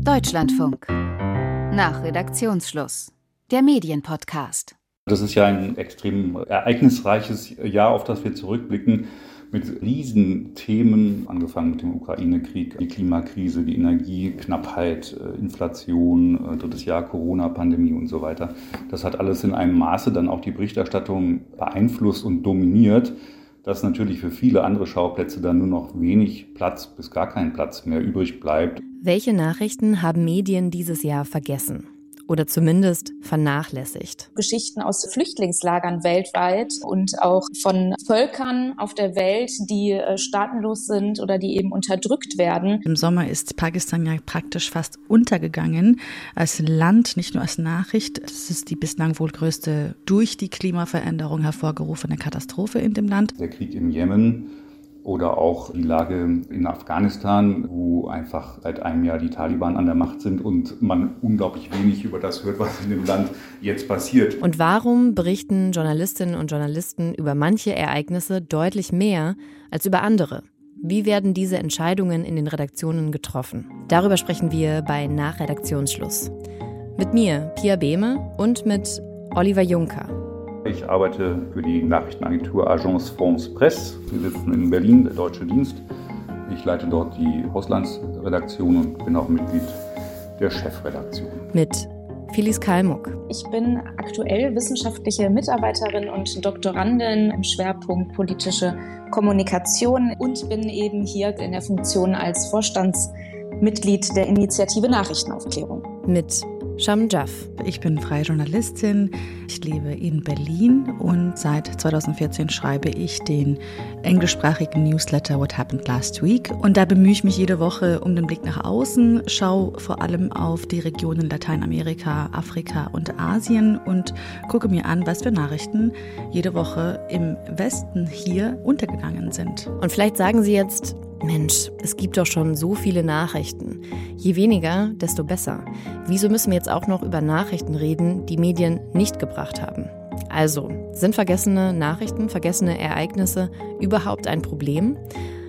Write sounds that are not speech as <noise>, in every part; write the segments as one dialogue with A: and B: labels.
A: Deutschlandfunk. Nach Redaktionsschluss. Der Medienpodcast.
B: Das ist ja ein extrem ereignisreiches Jahr, auf das wir zurückblicken mit Riesenthemen, angefangen mit dem Ukraine-Krieg, die Klimakrise, die Energieknappheit, äh, Inflation, äh, drittes Jahr Corona-Pandemie und so weiter. Das hat alles in einem Maße dann auch die Berichterstattung beeinflusst und dominiert, dass natürlich für viele andere Schauplätze dann nur noch wenig Platz bis gar kein Platz mehr übrig bleibt.
A: Welche Nachrichten haben Medien dieses Jahr vergessen? Oder zumindest vernachlässigt.
C: Geschichten aus Flüchtlingslagern weltweit und auch von Völkern auf der Welt, die äh, staatenlos sind oder die eben unterdrückt werden.
D: Im Sommer ist Pakistan ja praktisch fast untergegangen als Land, nicht nur als Nachricht. Es ist die bislang wohl größte durch die Klimaveränderung hervorgerufene Katastrophe in dem Land.
B: Der Krieg im Jemen oder auch die Lage in Afghanistan, wo einfach seit einem Jahr die Taliban an der Macht sind und man unglaublich wenig über das hört, was in dem Land jetzt passiert.
A: Und warum berichten Journalistinnen und Journalisten über manche Ereignisse deutlich mehr als über andere? Wie werden diese Entscheidungen in den Redaktionen getroffen? Darüber sprechen wir bei Nachredaktionsschluss. Mit mir, Pia Behme, und mit Oliver Juncker.
B: Ich arbeite für die Nachrichtenagentur Agence France Presse. Wir sitzen in Berlin, der deutsche Dienst. Ich leite dort die Auslandsredaktion und bin auch Mitglied der Chefredaktion.
A: Mit Phyllis Kalmuck.
C: Ich bin aktuell wissenschaftliche Mitarbeiterin und Doktorandin im Schwerpunkt politische Kommunikation und bin eben hier in der Funktion als Vorstandsmitglied der Initiative Nachrichtenaufklärung.
A: Mit Sham Jaff.
D: Ich bin freie Journalistin. Ich lebe in Berlin und seit 2014 schreibe ich den englischsprachigen Newsletter What Happened Last Week. Und da bemühe ich mich jede Woche um den Blick nach außen, schaue vor allem auf die Regionen Lateinamerika, Afrika und Asien und gucke mir an, was für Nachrichten jede Woche im Westen hier untergegangen sind.
A: Und vielleicht sagen Sie jetzt, Mensch, es gibt doch schon so viele Nachrichten. Je weniger, desto besser. Wieso müssen wir jetzt auch noch über Nachrichten reden, die Medien nicht gebracht haben? Also, sind vergessene Nachrichten, vergessene Ereignisse überhaupt ein Problem?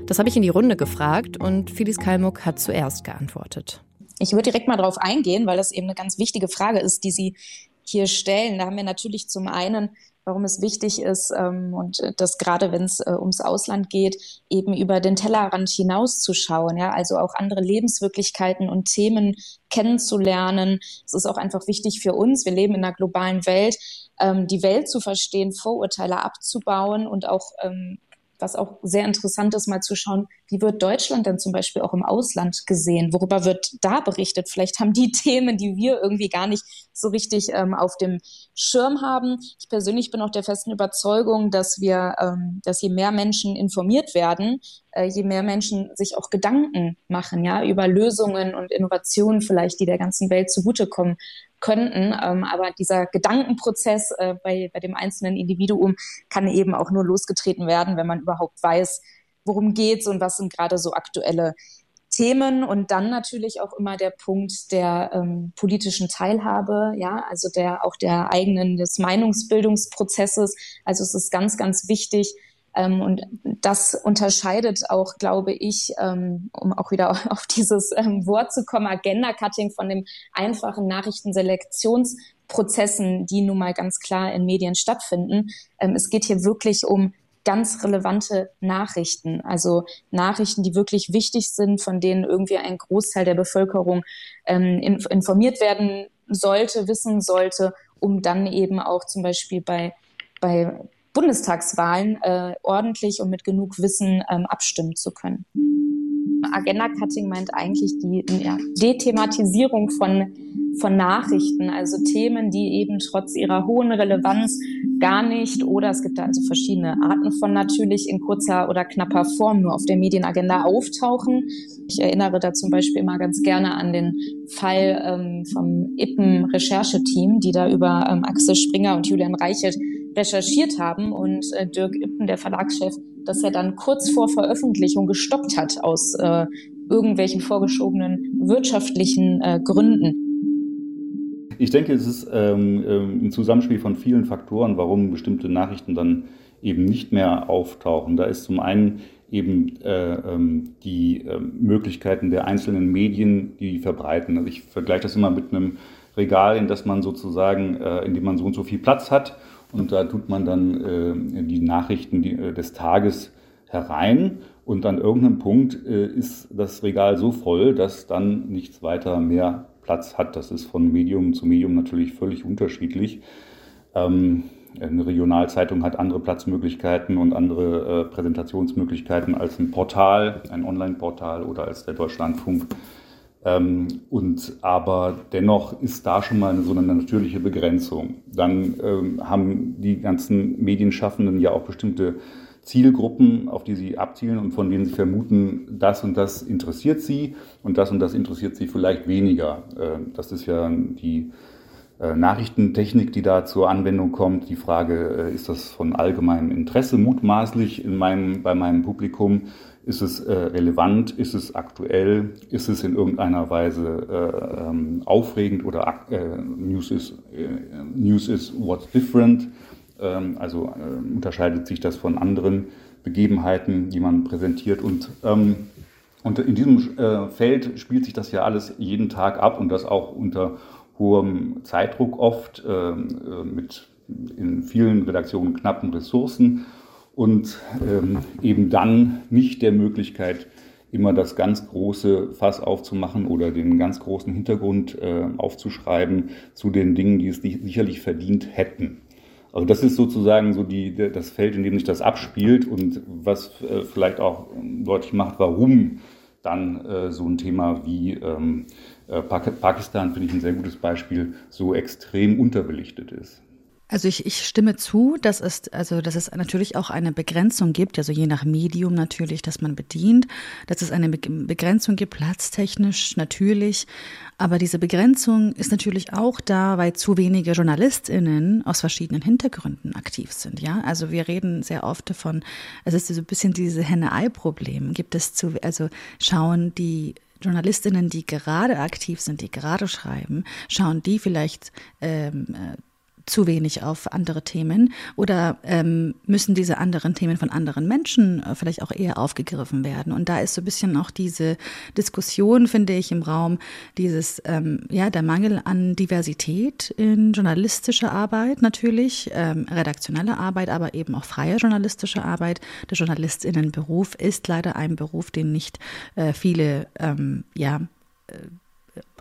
A: Das habe ich in die Runde gefragt und Phyllis Kalmuck hat zuerst geantwortet.
C: Ich würde direkt mal darauf eingehen, weil das eben eine ganz wichtige Frage ist, die Sie hier stellen. Da haben wir natürlich zum einen warum es wichtig ist ähm, und äh, das gerade, wenn es äh, ums Ausland geht, eben über den Tellerrand hinauszuschauen, ja, also auch andere Lebenswirklichkeiten und Themen kennenzulernen. Es ist auch einfach wichtig für uns. Wir leben in einer globalen Welt, ähm, die Welt zu verstehen, Vorurteile abzubauen und auch ähm, was auch sehr interessant ist, mal zu schauen, wie wird Deutschland denn zum Beispiel auch im Ausland gesehen? Worüber wird da berichtet? Vielleicht haben die <laughs> Themen, die wir irgendwie gar nicht so richtig ähm, auf dem Schirm haben. Ich persönlich bin auch der festen Überzeugung, dass wir, ähm, dass je mehr Menschen informiert werden, äh, je mehr Menschen sich auch Gedanken machen, ja, über Lösungen und Innovationen vielleicht, die der ganzen Welt zugutekommen könnten. Ähm, aber dieser Gedankenprozess äh, bei, bei dem einzelnen Individuum kann eben auch nur losgetreten werden, wenn man überhaupt weiß, worum geht's und was sind gerade so aktuelle Themen und dann natürlich auch immer der Punkt der ähm, politischen Teilhabe, ja, also der auch der eigenen des Meinungsbildungsprozesses. Also es ist ganz, ganz wichtig, ähm, und das unterscheidet auch, glaube ich, ähm, um auch wieder <laughs> auf dieses ähm, Wort zu kommen, Agenda-Cutting von dem einfachen Nachrichtenselektionsprozessen, die nun mal ganz klar in Medien stattfinden. Ähm, es geht hier wirklich um ganz relevante Nachrichten, also Nachrichten, die wirklich wichtig sind, von denen irgendwie ein Großteil der Bevölkerung ähm, informiert werden sollte, wissen sollte, um dann eben auch zum Beispiel bei, bei Bundestagswahlen äh, ordentlich und mit genug Wissen ähm, abstimmen zu können. Agenda-Cutting meint eigentlich die ja, Dethematisierung von, von Nachrichten, also Themen, die eben trotz ihrer hohen Relevanz gar nicht oder es gibt da also verschiedene Arten von natürlich in kurzer oder knapper Form nur auf der Medienagenda auftauchen. Ich erinnere da zum Beispiel immer ganz gerne an den Fall ähm, vom IPPEN-Rechercheteam, die da über ähm, Axel Springer und Julian Reichelt recherchiert haben und äh, Dirk Ippen, der Verlagschef, das er dann kurz vor Veröffentlichung gestoppt hat aus äh, irgendwelchen vorgeschobenen wirtschaftlichen äh, Gründen.
B: Ich denke, es ist ähm, ähm, ein Zusammenspiel von vielen Faktoren, warum bestimmte Nachrichten dann eben nicht mehr auftauchen. Da ist zum einen eben äh, ähm, die äh, Möglichkeiten der einzelnen Medien, die verbreiten. Also ich vergleiche das immer mit einem Regal, in das man sozusagen, äh, in dem man so und so viel Platz hat. Und da tut man dann äh, die Nachrichten die, äh, des Tages herein. Und an irgendeinem Punkt äh, ist das Regal so voll, dass dann nichts weiter mehr Platz hat. Das ist von Medium zu Medium natürlich völlig unterschiedlich. Ähm, eine Regionalzeitung hat andere Platzmöglichkeiten und andere äh, Präsentationsmöglichkeiten als ein Portal, ein Online-Portal oder als der Deutschlandfunk. Ähm, und aber dennoch ist da schon mal so eine natürliche Begrenzung. Dann ähm, haben die ganzen Medienschaffenden ja auch bestimmte Zielgruppen, auf die sie abzielen und von denen sie vermuten, das und das interessiert sie und das und das interessiert sie vielleicht weniger. Äh, das ist ja die äh, Nachrichtentechnik, die da zur Anwendung kommt. Die Frage, äh, ist das von allgemeinem Interesse mutmaßlich in meinem, bei meinem Publikum? Ist es äh, relevant? Ist es aktuell? Ist es in irgendeiner Weise äh, ähm, aufregend oder äh, News, is, äh, News is what's different? Ähm, also unterscheidet sich das von anderen Begebenheiten, die man präsentiert? Und, ähm, und in diesem Feld spielt sich das ja alles jeden Tag ab und das auch unter hohem Zeitdruck oft, äh, mit in vielen Redaktionen knappen Ressourcen und ähm, eben dann nicht der Möglichkeit, immer das ganz große Fass aufzumachen oder den ganz großen Hintergrund äh, aufzuschreiben zu den Dingen, die es sicherlich verdient hätten. Also das ist sozusagen so die, das Feld, in dem sich das abspielt und was äh, vielleicht auch deutlich macht, warum dann äh, so ein Thema wie ähm, äh, Pakistan finde ich ein sehr gutes Beispiel, so extrem unterbelichtet ist.
D: Also ich, ich stimme zu, dass es, also dass es natürlich auch eine Begrenzung gibt, also je nach Medium natürlich, das man bedient, dass es eine Begrenzung gibt, platztechnisch natürlich. Aber diese Begrenzung ist natürlich auch da, weil zu wenige JournalistInnen aus verschiedenen Hintergründen aktiv sind. Ja, also wir reden sehr oft davon, es ist so ein bisschen diese Henne-Ei-Problem. Gibt es zu, also schauen die Journalistinnen, die gerade aktiv sind, die gerade schreiben, schauen die vielleicht ähm, äh, zu wenig auf andere Themen oder ähm, müssen diese anderen Themen von anderen Menschen äh, vielleicht auch eher aufgegriffen werden? Und da ist so ein bisschen auch diese Diskussion, finde ich, im Raum, dieses, ähm, ja, der Mangel an Diversität in journalistischer Arbeit natürlich, ähm, redaktionelle Arbeit, aber eben auch freie journalistische Arbeit. Der JournalistInnenberuf ist leider ein Beruf, den nicht äh, viele, ähm, ja, äh,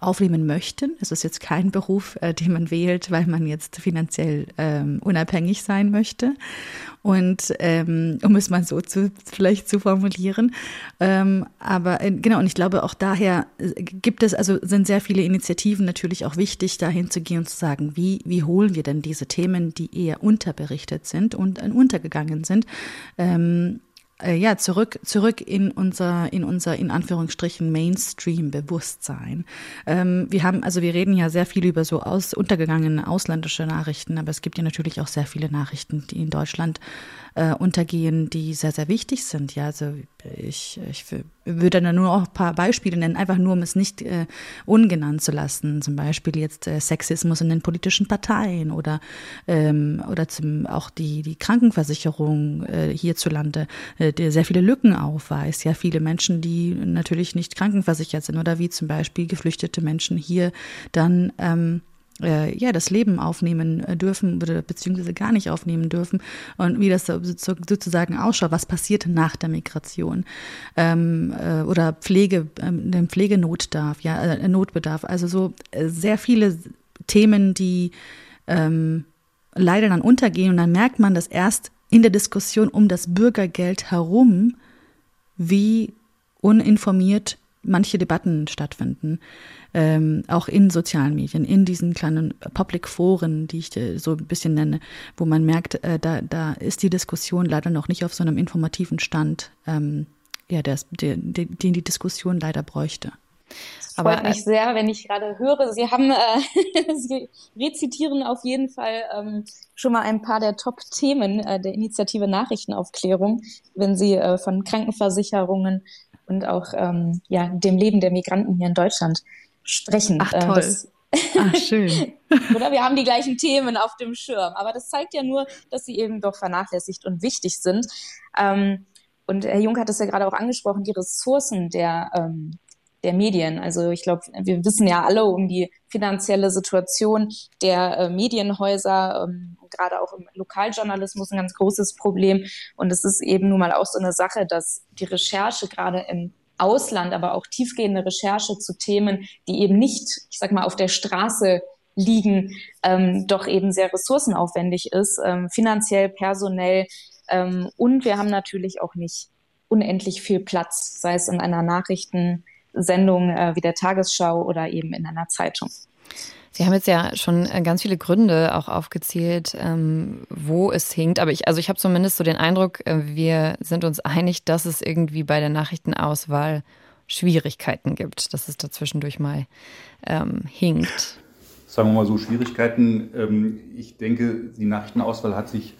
D: aufnehmen möchten. Es ist jetzt kein Beruf, äh, den man wählt, weil man jetzt finanziell ähm, unabhängig sein möchte. Und ähm, um es mal so zu vielleicht zu formulieren. Ähm, aber äh, genau, und ich glaube auch daher äh, gibt es, also sind sehr viele Initiativen natürlich auch wichtig, dahin zu gehen und zu sagen, wie, wie holen wir denn diese Themen, die eher unterberichtet sind und äh, untergegangen sind, ähm, äh, ja, zurück, zurück in unser, in unser, in Anführungsstrichen, Mainstream-Bewusstsein. Ähm, wir haben, also wir reden ja sehr viel über so aus, untergegangene ausländische Nachrichten, aber es gibt ja natürlich auch sehr viele Nachrichten, die in Deutschland äh, untergehen, die sehr, sehr wichtig sind. Ja, also ich, ich würde dann nur auch ein paar Beispiele nennen, einfach nur, um es nicht äh, ungenannt zu lassen. Zum Beispiel jetzt äh, Sexismus in den politischen Parteien oder, ähm, oder zum, auch die, die Krankenversicherung äh, hierzulande, äh, der sehr viele Lücken aufweist. Ja, viele Menschen, die natürlich nicht krankenversichert sind oder wie zum Beispiel geflüchtete Menschen hier dann ähm, äh, ja, das Leben aufnehmen äh, dürfen oder beziehungsweise gar nicht aufnehmen dürfen. Und wie das sozusagen ausschaut, was passiert nach der Migration? Ähm, äh, oder Pflege, ähm, den Pflegenotdarf, ja, äh, Notbedarf, also so äh, sehr viele Themen, die ähm, leider dann untergehen. Und dann merkt man, dass erst in der Diskussion um das Bürgergeld herum, wie uninformiert manche Debatten stattfinden ähm, auch in sozialen Medien, in diesen kleinen Public Foren, die ich äh, so ein bisschen nenne, wo man merkt, äh, da, da ist die Diskussion leider noch nicht auf so einem informativen Stand, ähm, ja, das, den, den die Diskussion leider bräuchte.
C: Es freut mich sehr, wenn ich gerade höre, Sie haben, äh, <laughs> Sie rezitieren auf jeden Fall ähm, schon mal ein paar der Top-Themen äh, der Initiative Nachrichtenaufklärung, wenn Sie äh, von Krankenversicherungen und auch ähm, ja, dem Leben der Migranten hier in Deutschland sprechen.
D: Ach ähm, toll. Das, Ach, schön. <laughs>
C: Oder wir haben die gleichen Themen auf dem Schirm. Aber das zeigt ja nur, dass sie eben doch vernachlässigt und wichtig sind. Ähm, Und Herr Jung hat es ja gerade auch angesprochen, die Ressourcen der, ähm, der Medien. Also ich glaube, wir wissen ja alle um die finanzielle Situation der äh, Medienhäuser, ähm, gerade auch im Lokaljournalismus ein ganz großes Problem. Und es ist eben nun mal auch so eine Sache, dass die Recherche gerade im Ausland, aber auch tiefgehende Recherche zu Themen, die eben nicht, ich sag mal, auf der Straße liegen, ähm, doch eben sehr ressourcenaufwendig ist, ähm, finanziell, personell. Ähm, und wir haben natürlich auch nicht unendlich viel Platz, sei es in einer Nachrichtensendung äh, wie der Tagesschau oder eben in einer Zeitung.
A: Sie haben jetzt ja schon äh, ganz viele Gründe auch aufgezählt, ähm, wo es hinkt. Aber ich, also ich habe zumindest so den Eindruck, äh, wir sind uns einig, dass es irgendwie bei der Nachrichtenauswahl Schwierigkeiten gibt, dass es dazwischendurch mal ähm, hinkt.
B: Sagen wir mal so, Schwierigkeiten. Ähm, ich denke, die Nachrichtenauswahl hat sich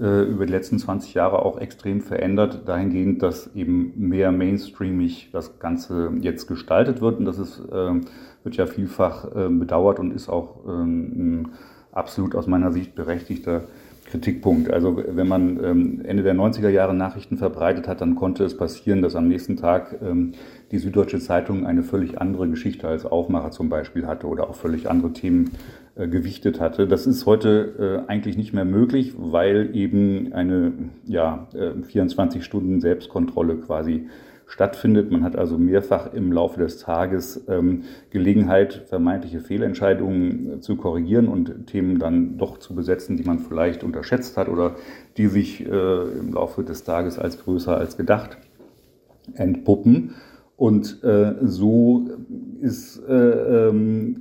B: äh, über die letzten 20 Jahre auch extrem verändert, dahingehend, dass eben mehr mainstreamig das Ganze jetzt gestaltet wird. Und das ist, äh, wird ja vielfach äh, bedauert und ist auch ähm, ein absolut aus meiner Sicht berechtigter Kritikpunkt. Also wenn man ähm, Ende der 90er Jahre Nachrichten verbreitet hat, dann konnte es passieren, dass am nächsten Tag ähm, die Süddeutsche Zeitung eine völlig andere Geschichte als Aufmacher zum Beispiel hatte oder auch völlig andere Themen äh, gewichtet hatte. Das ist heute äh, eigentlich nicht mehr möglich, weil eben eine ja, 24 äh, Stunden Selbstkontrolle quasi stattfindet. Man hat also mehrfach im Laufe des Tages ähm, Gelegenheit, vermeintliche Fehlentscheidungen äh, zu korrigieren und Themen dann doch zu besetzen, die man vielleicht unterschätzt hat oder die sich äh, im Laufe des Tages als größer als gedacht entpuppen. Und äh, so ist äh, ähm,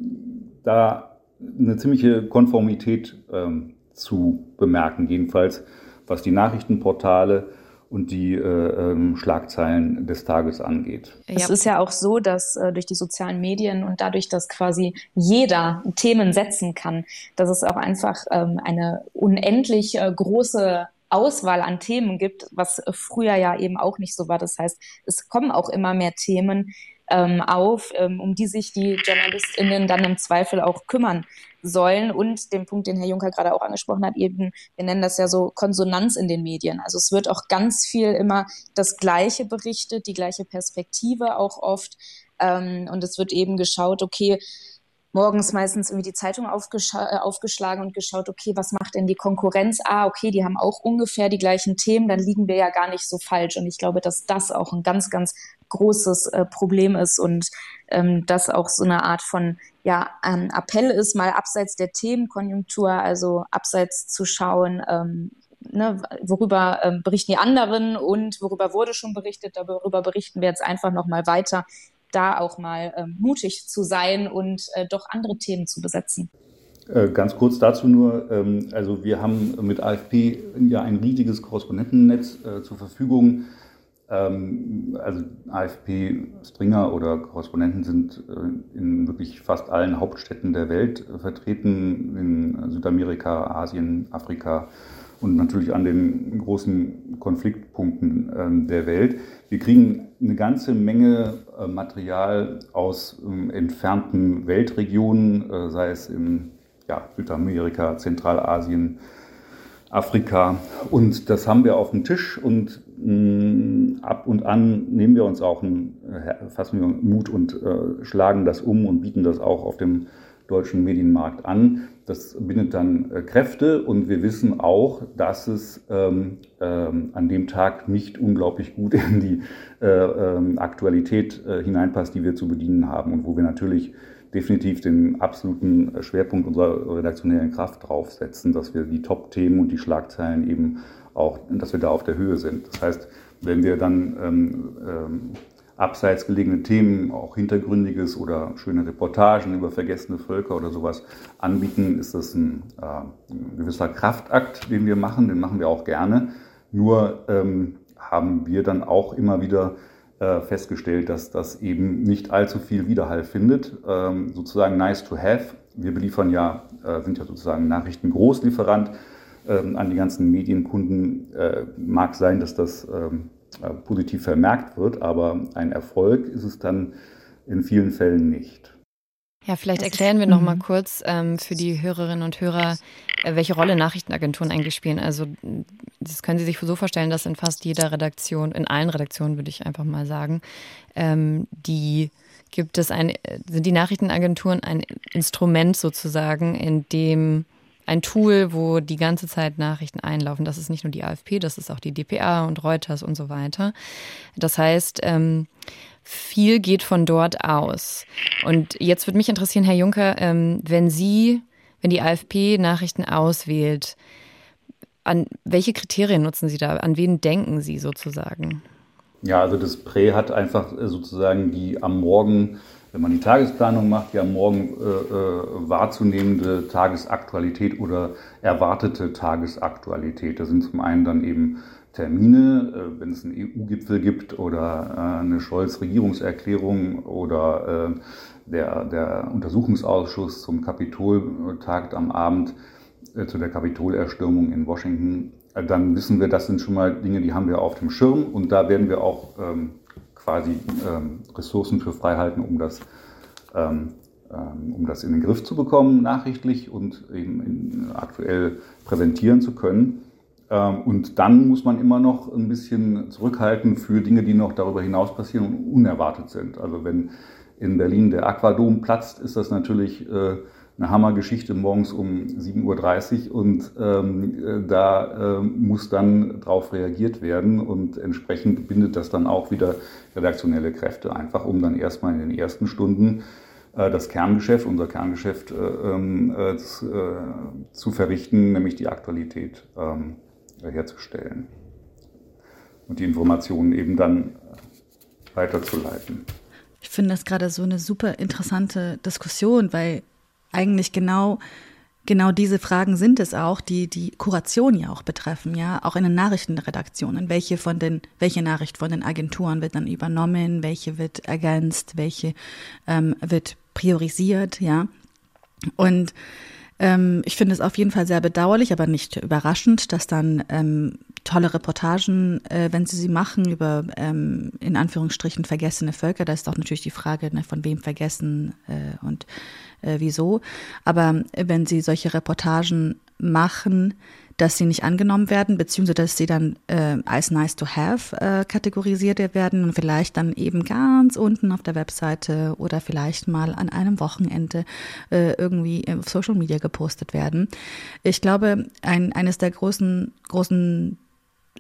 B: da eine ziemliche Konformität ähm, zu bemerken, jedenfalls was die Nachrichtenportale und die äh, ähm, Schlagzeilen des Tages angeht.
C: Es ist ja auch so, dass äh, durch die sozialen Medien und dadurch, dass quasi jeder Themen setzen kann, dass es auch einfach ähm, eine unendlich äh, große Auswahl an Themen gibt, was früher ja eben auch nicht so war. Das heißt, es kommen auch immer mehr Themen, ähm, auf, ähm, um die sich die JournalistInnen dann im Zweifel auch kümmern sollen. Und den Punkt, den Herr Juncker gerade auch angesprochen hat, eben, wir nennen das ja so Konsonanz in den Medien. Also es wird auch ganz viel immer das Gleiche berichtet, die gleiche Perspektive auch oft. Ähm, und es wird eben geschaut, okay, morgens meistens irgendwie die Zeitung äh, aufgeschlagen und geschaut, okay, was macht denn die Konkurrenz? Ah, okay, die haben auch ungefähr die gleichen Themen, dann liegen wir ja gar nicht so falsch. Und ich glaube, dass das auch ein ganz, ganz großes äh, Problem ist und ähm, das auch so eine Art von ja, ähm, Appell ist, mal abseits der Themenkonjunktur, also abseits zu schauen, ähm, ne, worüber ähm, berichten die anderen und worüber wurde schon berichtet, darüber berichten wir jetzt einfach nochmal weiter, da auch mal ähm, mutig zu sein und äh, doch andere Themen zu besetzen.
B: Äh, ganz kurz dazu nur, ähm, also wir haben mit AFP ja ein riesiges Korrespondentennetz äh, zur Verfügung. Ähm, also AFP Springer oder Korrespondenten sind äh, in wirklich fast allen Hauptstädten der Welt vertreten, in Südamerika, Asien, Afrika und natürlich an den großen Konfliktpunkten ähm, der Welt. Wir kriegen eine ganze Menge äh, Material aus ähm, entfernten Weltregionen, äh, sei es in ja, Südamerika, Zentralasien, Afrika. Und das haben wir auf dem Tisch und mh, mm, ab und an nehmen wir uns auch, einen, äh, fassen wir Mut und äh, schlagen das um und bieten das auch auf dem deutschen Medienmarkt an. Das bindet dann äh, Kräfte und wir wissen auch, dass es ähm, ähm, an dem Tag nicht unglaublich gut in die äh, ähm, Aktualität äh, hineinpasst, die wir zu bedienen haben und wo wir natürlich definitiv den absoluten Schwerpunkt unserer redaktionellen Kraft draufsetzen, dass wir die Top-Themen und die Schlagzeilen eben auch, dass wir da auf der Höhe sind. Das heißt, wenn wir dann ähm, ähm, abseits gelegene Themen, auch hintergründiges oder schöne Reportagen über vergessene Völker oder sowas anbieten, ist das ein, äh, ein gewisser Kraftakt, den wir machen, den machen wir auch gerne. Nur ähm, haben wir dann auch immer wieder festgestellt, dass das eben nicht allzu viel Widerhall findet. Ähm, sozusagen nice to have. Wir beliefern ja, äh, sind ja sozusagen Nachrichtengroßlieferant ähm, an die ganzen Medienkunden. Äh, mag sein, dass das ähm, positiv vermerkt wird, aber ein Erfolg ist es dann in vielen Fällen nicht.
A: Ja, vielleicht erklären wir noch mal mhm. kurz ähm, für die Hörerinnen und Hörer, äh, welche Rolle Nachrichtenagenturen eigentlich spielen. Also das können Sie sich so vorstellen, dass in fast jeder Redaktion, in allen Redaktionen würde ich einfach mal sagen, ähm, die gibt es ein, sind die Nachrichtenagenturen ein Instrument sozusagen, in dem ein Tool, wo die ganze Zeit Nachrichten einlaufen. Das ist nicht nur die AFP, das ist auch die DPA und Reuters und so weiter. Das heißt, ähm, viel geht von dort aus. Und jetzt würde mich interessieren, Herr Juncker, ähm, wenn Sie, wenn die AfP Nachrichten auswählt, an welche Kriterien nutzen Sie da? An wen denken Sie sozusagen?
B: Ja, also das Prä hat einfach äh, sozusagen die am Morgen, wenn man die Tagesplanung macht, die am Morgen äh, äh, wahrzunehmende Tagesaktualität oder erwartete Tagesaktualität. Da sind zum einen dann eben Termine, äh, wenn es einen EU-Gipfel gibt oder äh, eine Scholz-Regierungserklärung oder äh, der, der Untersuchungsausschuss zum Kapitol tagt am Abend zu der Kapitolerstürmung in Washington, dann wissen wir, das sind schon mal Dinge, die haben wir auf dem Schirm und da werden wir auch ähm, quasi ähm, Ressourcen für freihalten, um das, ähm, um das in den Griff zu bekommen, nachrichtlich und eben aktuell präsentieren zu können. Ähm, und dann muss man immer noch ein bisschen zurückhalten für Dinge, die noch darüber hinaus passieren und unerwartet sind. Also wenn in Berlin der Aquadom platzt, ist das natürlich äh, eine Hammergeschichte morgens um 7.30 Uhr und ähm, äh, da äh, muss dann darauf reagiert werden und entsprechend bindet das dann auch wieder redaktionelle Kräfte, einfach um dann erstmal in den ersten Stunden äh, das Kerngeschäft, unser Kerngeschäft äh, ähm, äh, zu verrichten, nämlich die Aktualität. Ähm, herzustellen und die Informationen eben dann weiterzuleiten.
D: Ich finde das gerade so eine super interessante Diskussion, weil eigentlich genau genau diese Fragen sind es auch, die die Kuration ja auch betreffen, ja, auch in den Nachrichtenredaktionen. Welche von den, welche Nachricht von den Agenturen wird dann übernommen, welche wird ergänzt, welche ähm, wird priorisiert, ja. Und ähm, ich finde es auf jeden Fall sehr bedauerlich, aber nicht überraschend, dass dann ähm, tolle Reportagen, äh, wenn sie sie machen über ähm, in Anführungsstrichen vergessene Völker, da ist auch natürlich die Frage, ne, von wem vergessen äh, und äh, wieso. Aber wenn sie solche Reportagen machen, dass sie nicht angenommen werden, beziehungsweise dass sie dann äh, als nice to have äh, kategorisiert werden und vielleicht dann eben ganz unten auf der Webseite oder vielleicht mal an einem Wochenende äh, irgendwie auf Social Media gepostet werden. Ich glaube, ein, eines der großen, großen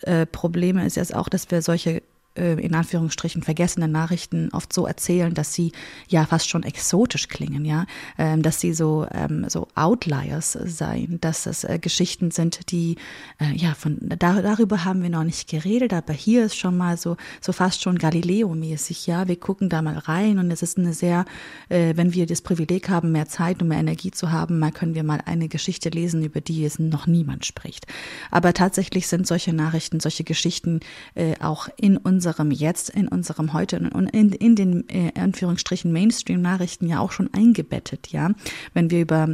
D: äh, Probleme ist jetzt auch, dass wir solche in Anführungsstrichen vergessene Nachrichten oft so erzählen, dass sie ja fast schon exotisch klingen, ja, ähm, dass sie so ähm, so Outliers seien, dass es äh, Geschichten sind, die äh, ja von da, darüber haben wir noch nicht geredet, aber hier ist schon mal so so fast schon Galileo-mäßig, ja, wir gucken da mal rein und es ist eine sehr, äh, wenn wir das Privileg haben, mehr Zeit und mehr Energie zu haben, mal können wir mal eine Geschichte lesen, über die es noch niemand spricht. Aber tatsächlich sind solche Nachrichten, solche Geschichten äh, auch in uns unserem Jetzt, in unserem Heute und in, in den äh, Anführungsstrichen Mainstream-Nachrichten ja auch schon eingebettet, ja. Wenn wir über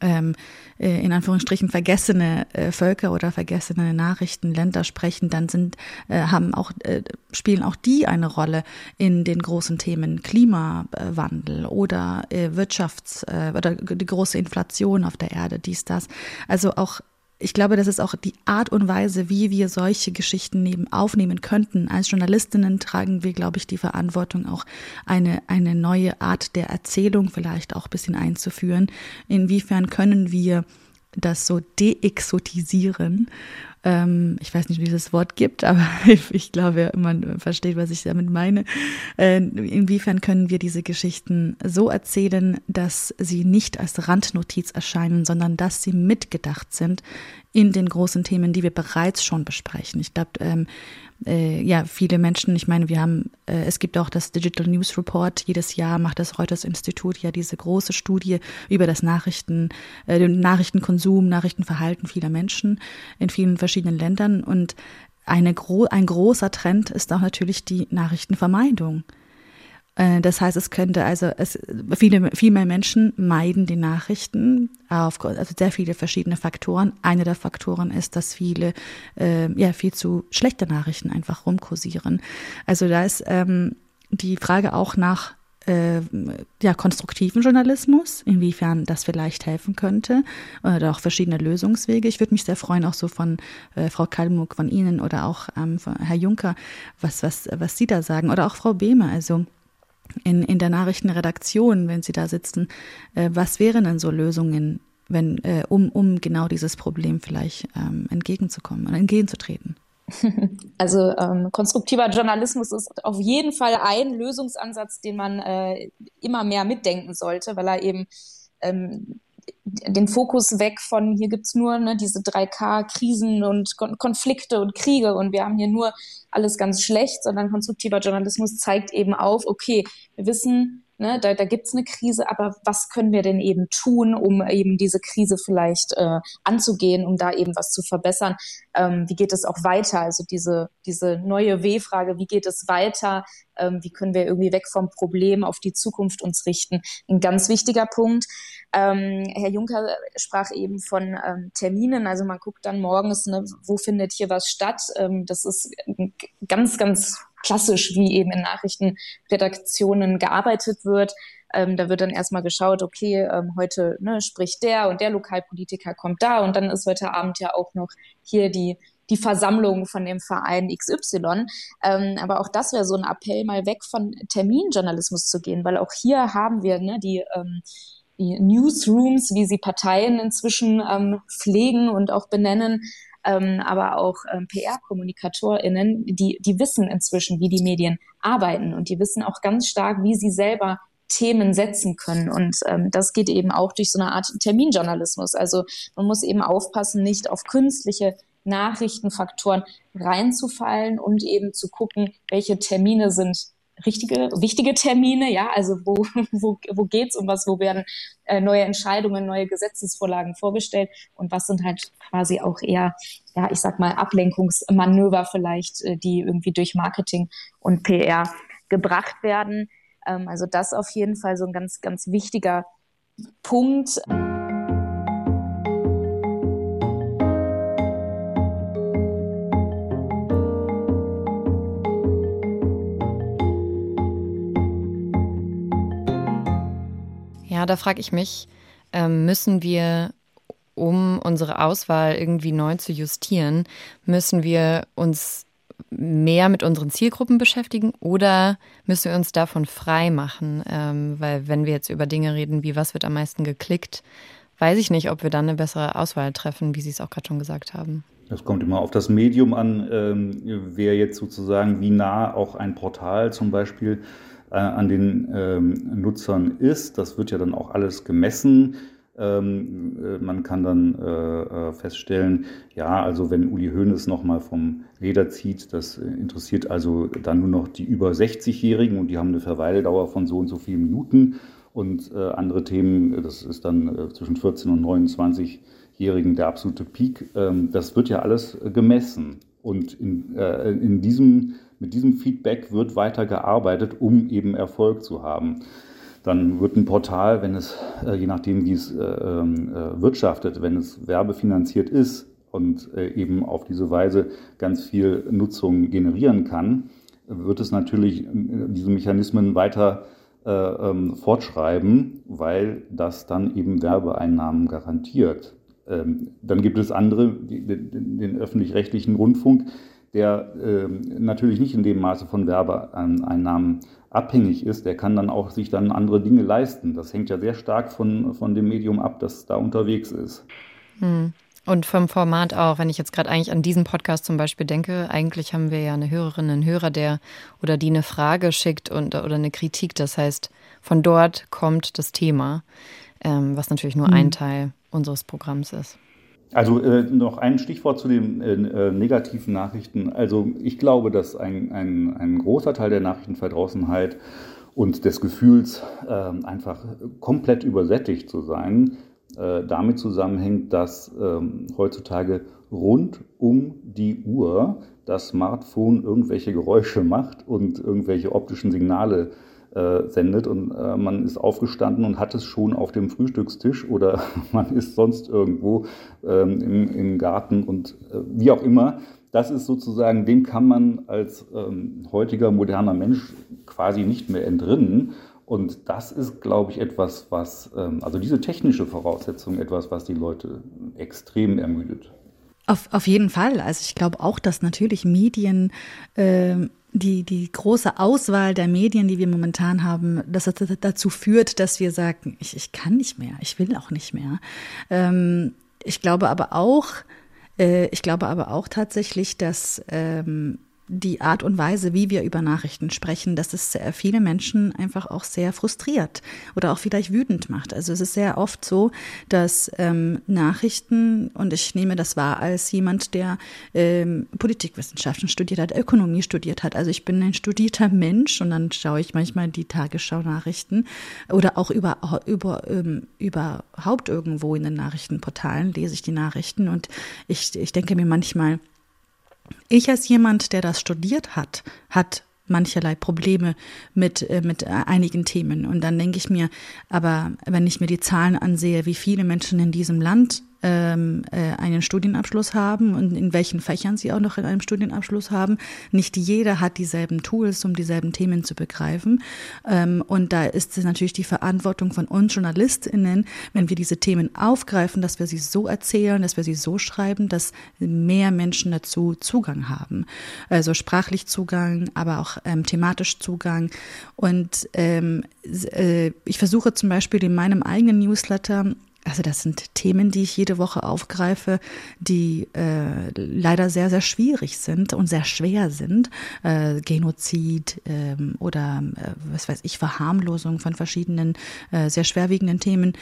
D: ähm, äh, in Anführungsstrichen vergessene äh, Völker oder vergessene Nachrichtenländer sprechen, dann sind äh, haben auch äh, spielen auch die eine Rolle in den großen Themen Klimawandel oder äh, Wirtschafts äh, oder die große Inflation auf der Erde, dies das. Also auch ich glaube, das ist auch die Art und Weise, wie wir solche Geschichten neben aufnehmen könnten. Als Journalistinnen tragen wir, glaube ich, die Verantwortung, auch eine, eine neue Art der Erzählung vielleicht auch ein bisschen einzuführen. Inwiefern können wir das so deexotisieren ähm, ich weiß nicht, wie dieses Wort gibt, aber <laughs> ich glaube, man versteht, was ich damit meine. Äh, inwiefern können wir diese Geschichten so erzählen, dass sie nicht als Randnotiz erscheinen, sondern dass sie mitgedacht sind in den großen Themen, die wir bereits schon besprechen. Ich glaube, ähm, äh, ja, viele Menschen, ich meine, wir haben, äh, es gibt auch das Digital News Report, jedes Jahr macht das Reuters Institut ja diese große Studie über das Nachrichten, äh, den Nachrichtenkonsum, Nachrichtenverhalten vieler Menschen in vielen verschiedenen Ländern und eine gro ein großer Trend ist auch natürlich die Nachrichtenvermeidung. Äh, das heißt, es könnte also es, viele, viel mehr Menschen meiden die Nachrichten auf also sehr viele verschiedene Faktoren. Einer der Faktoren ist, dass viele äh, ja viel zu schlechte Nachrichten einfach rumkursieren. Also da ist ähm, die Frage auch nach äh, ja, konstruktiven Journalismus, inwiefern das vielleicht helfen könnte oder auch verschiedene Lösungswege. Ich würde mich sehr freuen, auch so von äh, Frau Kalmuck, von Ihnen oder auch ähm, von Herr Juncker, was, was, was Sie da sagen oder auch Frau Behmer. Also in, in der Nachrichtenredaktion, wenn Sie da sitzen, äh, was wären denn so Lösungen, wenn, äh, um, um genau dieses Problem vielleicht ähm, entgegenzukommen und entgegenzutreten? <laughs>
C: Also ähm, konstruktiver Journalismus ist auf jeden Fall ein Lösungsansatz, den man äh, immer mehr mitdenken sollte, weil er eben ähm, den Fokus weg von hier gibt's nur ne, diese 3K-Krisen und Kon Konflikte und Kriege und wir haben hier nur alles ganz schlecht, sondern konstruktiver Journalismus zeigt eben auf, okay, wir wissen, Ne, da, da gibt es eine Krise, aber was können wir denn eben tun, um eben diese Krise vielleicht äh, anzugehen, um da eben was zu verbessern? Ähm, wie geht es auch weiter? Also diese, diese neue W-Frage, wie geht es weiter? Ähm, wie können wir irgendwie weg vom Problem auf die Zukunft uns richten? Ein ganz wichtiger Punkt. Ähm, Herr Juncker sprach eben von ähm, Terminen, also man guckt dann morgens, ne, wo findet hier was statt. Ähm, das ist ganz, ganz klassisch, wie eben in Nachrichtenredaktionen gearbeitet wird. Ähm, da wird dann erstmal geschaut, okay, ähm, heute ne, spricht der und der Lokalpolitiker kommt da und dann ist heute Abend ja auch noch hier die die Versammlung von dem Verein XY. Ähm, aber auch das wäre so ein Appell, mal weg von Terminjournalismus zu gehen, weil auch hier haben wir ne, die, ähm, die Newsrooms, wie sie Parteien inzwischen ähm, pflegen und auch benennen, ähm, aber auch ähm, PR-KommunikatorInnen, die, die wissen inzwischen, wie die Medien arbeiten und die wissen auch ganz stark, wie sie selber Themen setzen können. Und ähm, das geht eben auch durch so eine Art Terminjournalismus. Also man muss eben aufpassen, nicht auf künstliche Nachrichtenfaktoren reinzufallen und eben zu gucken, welche Termine sind richtige, wichtige Termine, ja, also wo, <laughs> wo, wo geht's um was, wo werden äh, neue Entscheidungen, neue Gesetzesvorlagen vorgestellt und was sind halt quasi auch eher, ja, ich sag mal, Ablenkungsmanöver vielleicht, äh, die irgendwie durch Marketing und PR gebracht werden. Ähm, also das auf jeden Fall so ein ganz, ganz wichtiger Punkt.
A: Da frage ich mich, ähm, müssen wir, um unsere Auswahl irgendwie neu zu justieren, müssen wir uns mehr mit unseren Zielgruppen beschäftigen oder müssen wir uns davon frei machen? Ähm, weil wenn wir jetzt über Dinge reden, wie was wird am meisten geklickt, weiß ich nicht, ob wir dann eine bessere Auswahl treffen, wie Sie es auch gerade schon gesagt haben.
B: Das kommt immer auf das Medium an, ähm, wer jetzt sozusagen, wie nah auch ein Portal zum Beispiel äh, an den ähm, Nutzern ist. Das wird ja dann auch alles gemessen. Ähm, äh, man kann dann äh, äh, feststellen, ja, also wenn Uli Hoeneß nochmal vom Leder zieht, das interessiert also dann nur noch die über 60-Jährigen und die haben eine Verweildauer von so und so vielen Minuten. Und äh, andere Themen, das ist dann äh, zwischen 14 und 29-Jährigen der absolute Peak. Ähm, das wird ja alles gemessen. Und in, äh, in diesem mit diesem Feedback wird weiter gearbeitet, um eben Erfolg zu haben. Dann wird ein Portal, wenn es, äh, je nachdem wie es äh, ähm, äh, wirtschaftet, wenn es werbefinanziert ist und eben auf diese Weise ganz viel Nutzung generieren kann, wird es natürlich diese Mechanismen weiter ähm, fortschreiben, weil das dann eben Werbeeinnahmen garantiert. Ähm, dann gibt es andere, den, den öffentlich-rechtlichen Rundfunk, der äh, natürlich nicht in dem Maße von Werbeeinnahmen abhängig ist, der kann dann auch sich dann andere Dinge leisten. Das hängt ja sehr stark von, von dem Medium ab, das da unterwegs ist.
A: Hm. Und vom Format auch, wenn ich jetzt gerade eigentlich an diesen Podcast zum Beispiel denke, eigentlich haben wir ja eine Hörerin, einen Hörer, der oder die eine Frage schickt und, oder eine Kritik. Das heißt, von dort kommt das Thema, ähm, was natürlich nur hm. ein Teil unseres Programms ist.
B: Also äh, noch ein Stichwort zu den äh, äh, negativen Nachrichten. Also ich glaube, dass ein, ein, ein großer Teil der Nachrichtenverdrossenheit und des Gefühls, äh, einfach komplett übersättigt zu sein, äh, damit zusammenhängt, dass ähm, heutzutage rund um die Uhr das Smartphone irgendwelche Geräusche macht und irgendwelche optischen Signale äh, sendet und äh, man ist aufgestanden und hat es schon auf dem Frühstückstisch oder <laughs> man ist sonst irgendwo ähm, im, im, Garten und äh, wie auch immer. Das ist sozusagen, dem kann man als ähm, heutiger moderner Mensch quasi nicht mehr entrinnen. Und das ist, glaube ich, etwas, was, ähm, also diese technische Voraussetzung, etwas, was die Leute extrem ermüdet.
D: Auf, auf jeden Fall. Also ich glaube auch, dass natürlich Medien, äh, die, die große Auswahl der Medien, die wir momentan haben, dass das dazu führt, dass wir sagen, ich, ich kann nicht mehr, ich will auch nicht mehr. Ähm, ich glaube aber auch, äh, ich glaube aber auch tatsächlich, dass ähm, die Art und Weise, wie wir über Nachrichten sprechen, dass es viele Menschen einfach auch sehr frustriert oder auch vielleicht wütend macht. Also es ist sehr oft so, dass ähm, Nachrichten, und ich nehme das wahr als jemand, der ähm, Politikwissenschaften studiert hat, Ökonomie studiert hat. Also ich bin ein studierter Mensch und dann schaue ich manchmal die Tagesschau-Nachrichten oder auch über, über, ähm, überhaupt irgendwo in den Nachrichtenportalen lese ich die Nachrichten und ich, ich denke mir manchmal, ich als jemand, der das studiert hat, hat mancherlei Probleme mit, äh, mit einigen Themen. Und dann denke ich mir, aber wenn ich mir die Zahlen ansehe, wie viele Menschen in diesem Land ähm, äh, einen Studienabschluss haben und in welchen Fächern sie auch noch in einem Studienabschluss haben. Nicht jeder hat dieselben Tools, um dieselben Themen zu begreifen. Ähm, und da ist es natürlich die Verantwortung von uns JournalistInnen, wenn wir diese Themen aufgreifen, dass wir sie so erzählen, dass wir sie so schreiben, dass mehr Menschen dazu Zugang haben. Also sprachlich Zugang, aber auch ähm, thematisch Zugang. Und ähm, äh, ich versuche zum Beispiel in meinem eigenen Newsletter also das sind Themen, die ich jede Woche aufgreife, die äh, leider sehr, sehr schwierig sind und sehr schwer sind. Äh, Genozid ähm, oder äh, was weiß ich, Verharmlosung von verschiedenen äh, sehr schwerwiegenden Themen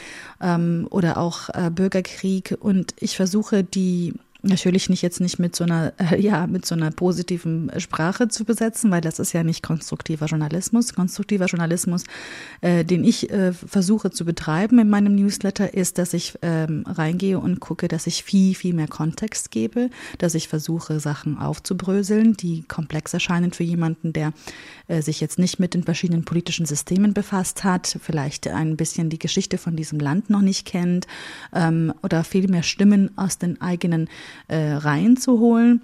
D: ähm, oder auch äh, Bürgerkrieg. Und ich versuche die Natürlich nicht jetzt nicht mit so einer, äh, ja, mit so einer positiven Sprache zu besetzen, weil das ist ja nicht konstruktiver Journalismus. Konstruktiver Journalismus, äh, den ich äh, versuche zu betreiben in meinem Newsletter, ist, dass ich ähm, reingehe und gucke, dass ich viel, viel mehr Kontext gebe, dass ich versuche, Sachen aufzubröseln, die komplex erscheinen für jemanden, der äh, sich jetzt nicht mit den verschiedenen politischen Systemen befasst hat, vielleicht ein bisschen die Geschichte von diesem Land noch nicht kennt ähm, oder viel mehr Stimmen aus den eigenen äh, reinzuholen.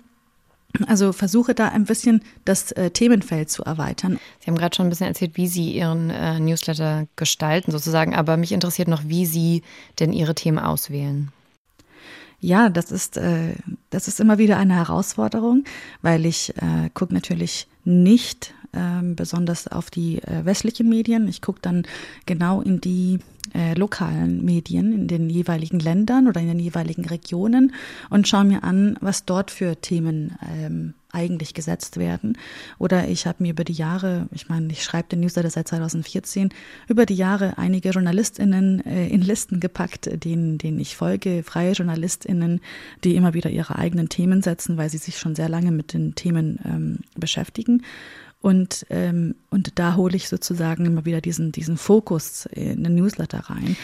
D: Also versuche da ein bisschen das äh, Themenfeld zu erweitern.
A: Sie haben gerade schon ein bisschen erzählt, wie Sie Ihren äh, Newsletter gestalten sozusagen, aber mich interessiert noch, wie Sie denn Ihre Themen auswählen.
D: Ja, das ist, äh, das ist immer wieder eine Herausforderung, weil ich äh, gucke natürlich nicht ähm, besonders auf die äh, westlichen Medien. Ich gucke dann genau in die äh, lokalen Medien in den jeweiligen Ländern oder in den jeweiligen Regionen und schaue mir an, was dort für Themen ähm, eigentlich gesetzt werden. Oder ich habe mir über die Jahre, ich meine, ich schreibe den Newsletter seit 2014, über die Jahre einige JournalistInnen äh, in Listen gepackt, denen, denen ich folge, freie JournalistInnen, die immer wieder ihre eigenen Themen setzen, weil sie sich schon sehr lange mit den Themen ähm, beschäftigen. Und, ähm, und da hole ich sozusagen immer wieder diesen, diesen Fokus in den Newsletter rein.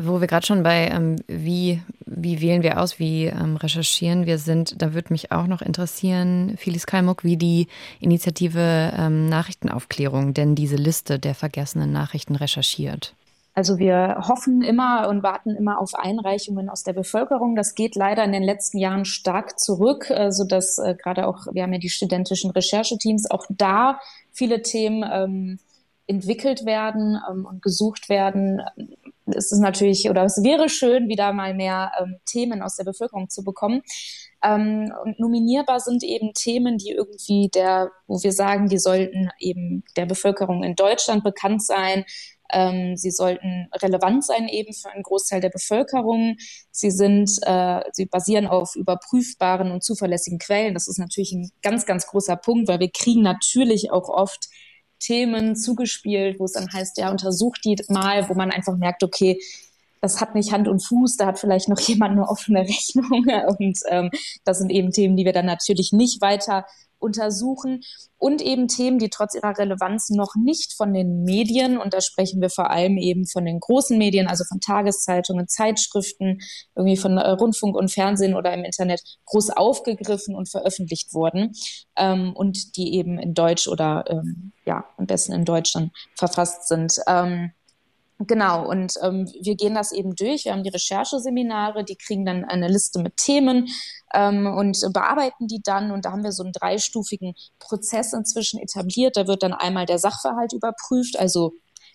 A: Wo wir gerade schon bei, ähm, wie, wie wählen wir aus, wie ähm, recherchieren wir sind, da würde mich auch noch interessieren, Felice Kalmuck, wie die Initiative ähm, Nachrichtenaufklärung denn diese Liste der vergessenen Nachrichten recherchiert.
C: Also wir hoffen immer und warten immer auf Einreichungen aus der Bevölkerung. Das geht leider in den letzten Jahren stark zurück, äh, so dass äh, gerade auch, wir haben ja die studentischen Rechercheteams, auch da viele Themen ähm, entwickelt werden ähm, und gesucht werden. Es ist natürlich, oder es wäre schön, wieder mal mehr ähm, Themen aus der Bevölkerung zu bekommen. Ähm, und nominierbar sind eben Themen, die irgendwie der, wo wir sagen, die sollten eben der Bevölkerung in Deutschland bekannt sein, ähm, sie sollten relevant sein eben für einen Großteil der Bevölkerung. Sie sind, äh, sie basieren auf überprüfbaren und zuverlässigen Quellen. Das ist natürlich ein ganz, ganz großer Punkt, weil wir kriegen natürlich auch oft Themen zugespielt, wo es dann heißt, ja, untersucht die mal, wo man einfach merkt, okay, das hat nicht Hand und Fuß, da hat vielleicht noch <laughs> jemand eine offene Rechnung. Und ähm, das sind eben Themen, die wir dann natürlich nicht weiter untersuchen und eben Themen, die trotz ihrer Relevanz noch nicht von den Medien, und da sprechen wir vor allem eben von den großen Medien, also von Tageszeitungen, Zeitschriften, irgendwie von äh, Rundfunk und Fernsehen oder im Internet groß aufgegriffen und veröffentlicht wurden ähm, und die eben in Deutsch oder ähm, ja, am besten in Deutschland verfasst sind. Ähm, Genau, und ähm, wir gehen das eben durch. Wir haben die Rechercheseminare, die kriegen dann eine Liste mit Themen ähm, und bearbeiten die dann. Und da haben wir so einen dreistufigen Prozess inzwischen etabliert. Da wird dann einmal der Sachverhalt überprüft, also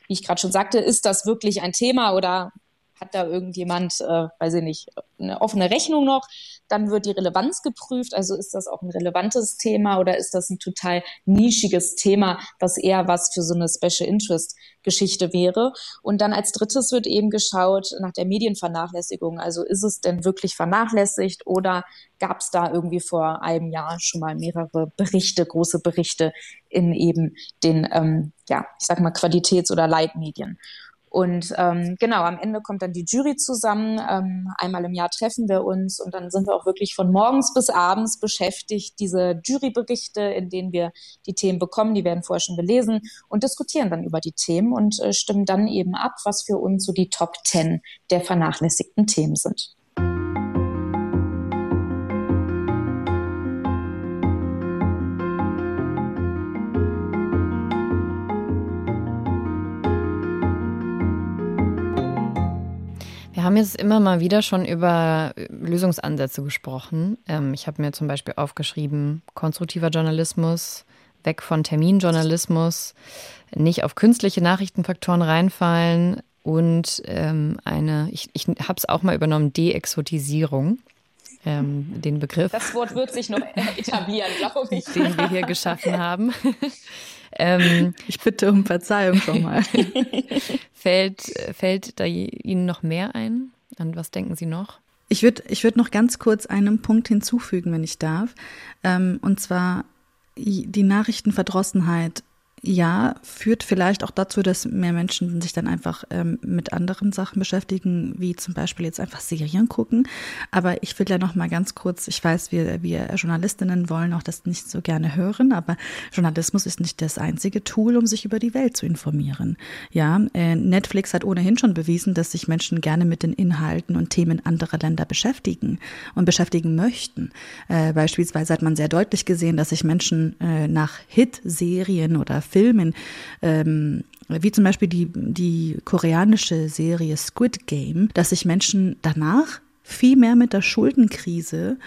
C: wie ich gerade schon sagte, ist das wirklich ein Thema oder hat da irgendjemand, äh, weiß ich nicht, eine offene Rechnung noch? Dann wird die Relevanz geprüft. Also ist das auch ein relevantes Thema oder ist das ein total nischiges Thema, was eher was für so eine Special Interest Geschichte wäre? Und dann als drittes wird eben geschaut nach der Medienvernachlässigung. Also ist es denn wirklich vernachlässigt oder gab es da irgendwie vor einem Jahr schon mal mehrere Berichte, große Berichte in eben den, ähm, ja, ich sag mal Qualitäts- oder Leitmedien? Und ähm, genau, am Ende kommt dann die Jury zusammen. Ähm, einmal im Jahr treffen wir uns und dann sind wir auch wirklich von morgens bis abends beschäftigt, diese Juryberichte, in denen wir die Themen bekommen, die werden vorher schon gelesen und diskutieren dann über die Themen und äh, stimmen dann eben ab, was für uns so die Top Ten der vernachlässigten Themen sind.
A: Haben jetzt immer mal wieder schon über Lösungsansätze gesprochen. Ähm, ich habe mir zum Beispiel aufgeschrieben, konstruktiver Journalismus, weg von Terminjournalismus, nicht auf künstliche Nachrichtenfaktoren reinfallen und ähm, eine, ich, ich habe es auch mal übernommen, Deexotisierung. Ähm, den Begriff.
C: Das Wort wird sich noch <laughs> etablieren, glaube ich.
A: Den wir hier geschaffen haben. <laughs>
D: Ähm, ich bitte um Verzeihung schon mal. <laughs>
A: fällt, fällt da Ihnen noch mehr ein? An was denken Sie noch?
D: Ich würde ich würd noch ganz kurz einen Punkt hinzufügen, wenn ich darf. Ähm, und zwar die Nachrichtenverdrossenheit ja, führt vielleicht auch dazu, dass mehr Menschen sich dann einfach ähm, mit anderen Sachen beschäftigen, wie zum Beispiel jetzt einfach Serien gucken. Aber ich will ja noch mal ganz kurz, ich weiß, wir, wir Journalistinnen wollen auch das nicht so gerne hören, aber Journalismus ist nicht das einzige Tool, um sich über die Welt zu informieren. Ja, äh, Netflix hat ohnehin schon bewiesen, dass sich Menschen gerne mit den Inhalten und Themen anderer Länder beschäftigen und beschäftigen möchten. Äh, beispielsweise hat man sehr deutlich gesehen, dass sich Menschen äh, nach Hit-Serien oder Filmen, ähm, wie zum Beispiel die, die koreanische Serie Squid Game, dass sich Menschen danach viel mehr mit der Schuldenkrise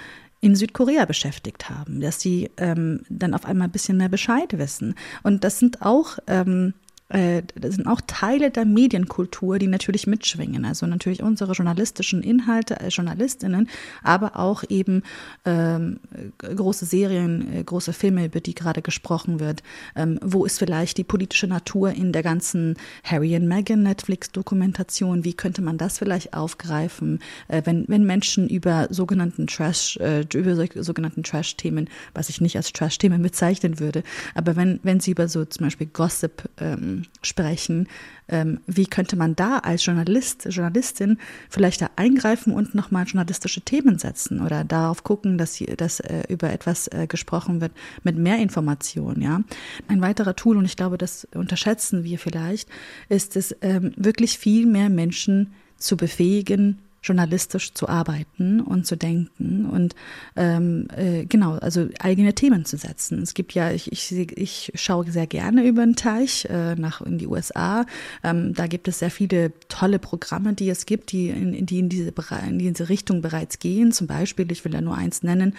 D: in Südkorea beschäftigt haben, dass sie ähm, dann auf einmal ein bisschen mehr Bescheid wissen. Und das sind auch ähm, äh, das sind auch Teile der Medienkultur, die natürlich mitschwingen. Also natürlich unsere journalistischen Inhalte als Journalistinnen, aber auch eben ähm, große Serien, äh, große Filme, über die gerade gesprochen wird. Ähm, wo ist vielleicht die politische Natur in der ganzen Harry und Meghan Netflix-Dokumentation? Wie könnte man das vielleicht aufgreifen, äh, wenn, wenn Menschen über sogenannten Trash, äh, über sogenannten Trash-Themen, was ich nicht als Trash-Themen bezeichnen würde, aber wenn, wenn sie über so zum Beispiel Gossip ähm, sprechen. Ähm, wie könnte man da als Journalist, Journalistin vielleicht da eingreifen und nochmal journalistische Themen setzen oder darauf gucken, dass, dass äh, über etwas äh, gesprochen wird mit mehr Information, ja. Ein weiterer Tool, und ich glaube, das unterschätzen wir vielleicht, ist es ähm, wirklich viel mehr Menschen zu befähigen, journalistisch zu arbeiten und zu denken und ähm, äh, genau, also eigene Themen zu setzen. Es gibt ja, ich, ich, ich schaue sehr gerne über den Teich äh, nach in die USA. Ähm, da gibt es sehr viele tolle Programme, die es gibt, die in, die in diese, in diese Richtung bereits gehen. Zum Beispiel, ich will ja nur eins nennen,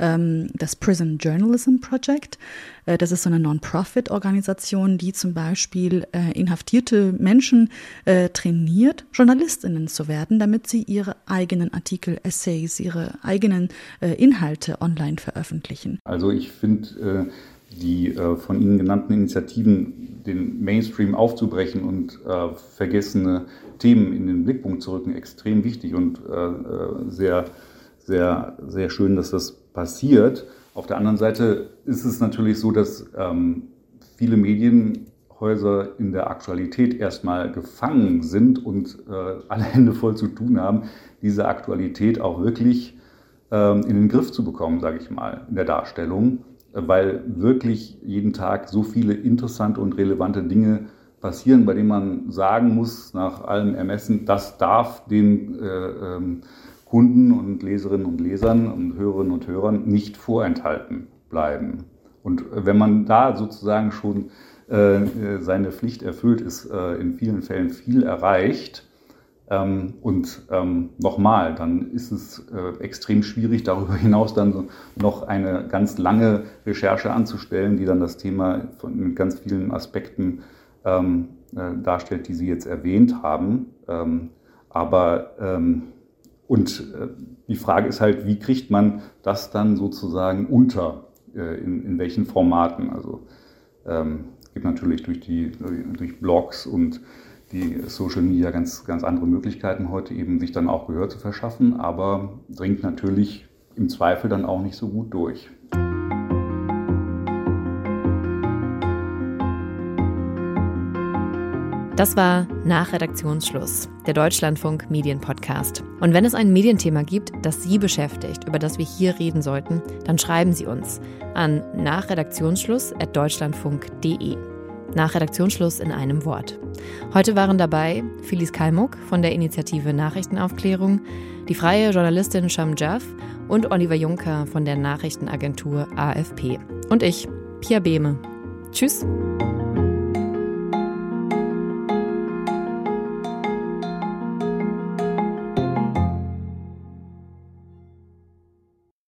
D: ähm, das Prison Journalism Project. Äh, das ist so eine Non-Profit-Organisation, die zum Beispiel äh, inhaftierte Menschen äh, trainiert, JournalistInnen zu werden, damit sie ihre eigenen Artikel, Essays, ihre eigenen Inhalte online veröffentlichen.
B: Also ich finde die von Ihnen genannten Initiativen, den Mainstream aufzubrechen und vergessene Themen in den Blickpunkt zu rücken, extrem wichtig und sehr, sehr, sehr schön, dass das passiert. Auf der anderen Seite ist es natürlich so, dass ähm, viele Medienhäuser in der Aktualität erstmal gefangen sind und äh, alle Hände voll zu tun haben, diese Aktualität auch wirklich ähm, in den Griff zu bekommen, sage ich mal, in der Darstellung, weil wirklich jeden Tag so viele interessante und relevante Dinge passieren, bei denen man sagen muss, nach allem Ermessen, das darf den äh, ähm, Kunden und Leserinnen und Lesern und Hörerinnen und Hörern nicht vorenthalten bleiben. Und wenn man da sozusagen schon äh, seine Pflicht erfüllt, ist äh, in vielen Fällen viel erreicht. Ähm, und ähm, nochmal, dann ist es äh, extrem schwierig, darüber hinaus dann noch eine ganz lange Recherche anzustellen, die dann das Thema von, mit ganz vielen Aspekten ähm, äh, darstellt, die Sie jetzt erwähnt haben. Ähm, aber ähm, und äh, die Frage ist halt, wie kriegt man das dann sozusagen unter, äh, in, in welchen Formaten? Also ähm, gibt natürlich durch die durch Blogs und die Social Media ganz, ganz andere Möglichkeiten heute eben, sich dann auch Gehör zu verschaffen, aber dringt natürlich im Zweifel dann auch nicht so gut durch.
A: Das war nach Redaktionsschluss, der Deutschlandfunk Medienpodcast. Und wenn es ein Medienthema gibt, das Sie beschäftigt, über das wir hier reden sollten, dann schreiben Sie uns an nachredaktionsschluss@deutschlandfunk.de. Nach Redaktionsschluss in einem Wort. Heute waren dabei Phyllis Kalmuck von der Initiative Nachrichtenaufklärung, die freie Journalistin Sham Jaff und Oliver Juncker von der Nachrichtenagentur AFP. Und ich, Pia Behme. Tschüss.